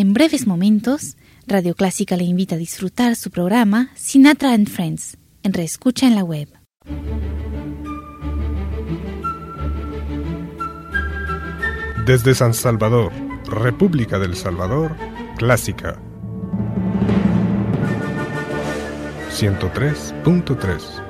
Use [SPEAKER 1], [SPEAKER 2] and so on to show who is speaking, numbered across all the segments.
[SPEAKER 1] En breves momentos, Radio Clásica le invita a disfrutar su programa Sinatra and Friends en Reescucha en la web.
[SPEAKER 2] Desde San Salvador, República del Salvador, Clásica 103.3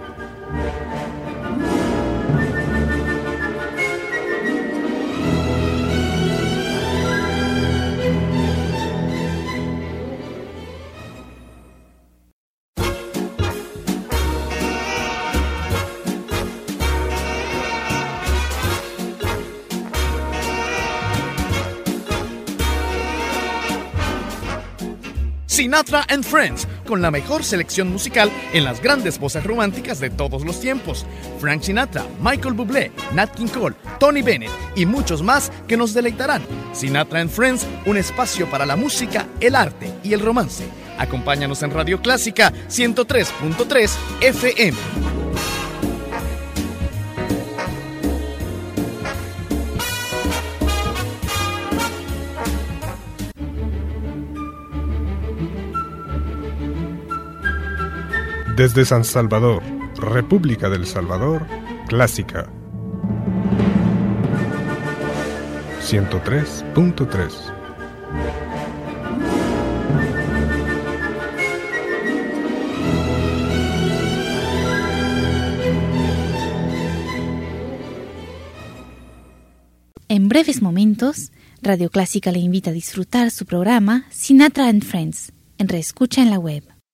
[SPEAKER 3] Sinatra and Friends, con la mejor selección musical en las grandes voces románticas de todos los tiempos. Frank Sinatra, Michael Bublé, Nat King Cole, Tony Bennett y muchos más que nos deleitarán. Sinatra and Friends, un espacio para la música, el arte y el romance. Acompáñanos en Radio Clásica 103.3 FM.
[SPEAKER 2] Desde San Salvador, República del Salvador, Clásica 103.3
[SPEAKER 1] En breves momentos, Radio Clásica le invita a disfrutar su programa Sinatra and Friends en Reescucha en la web.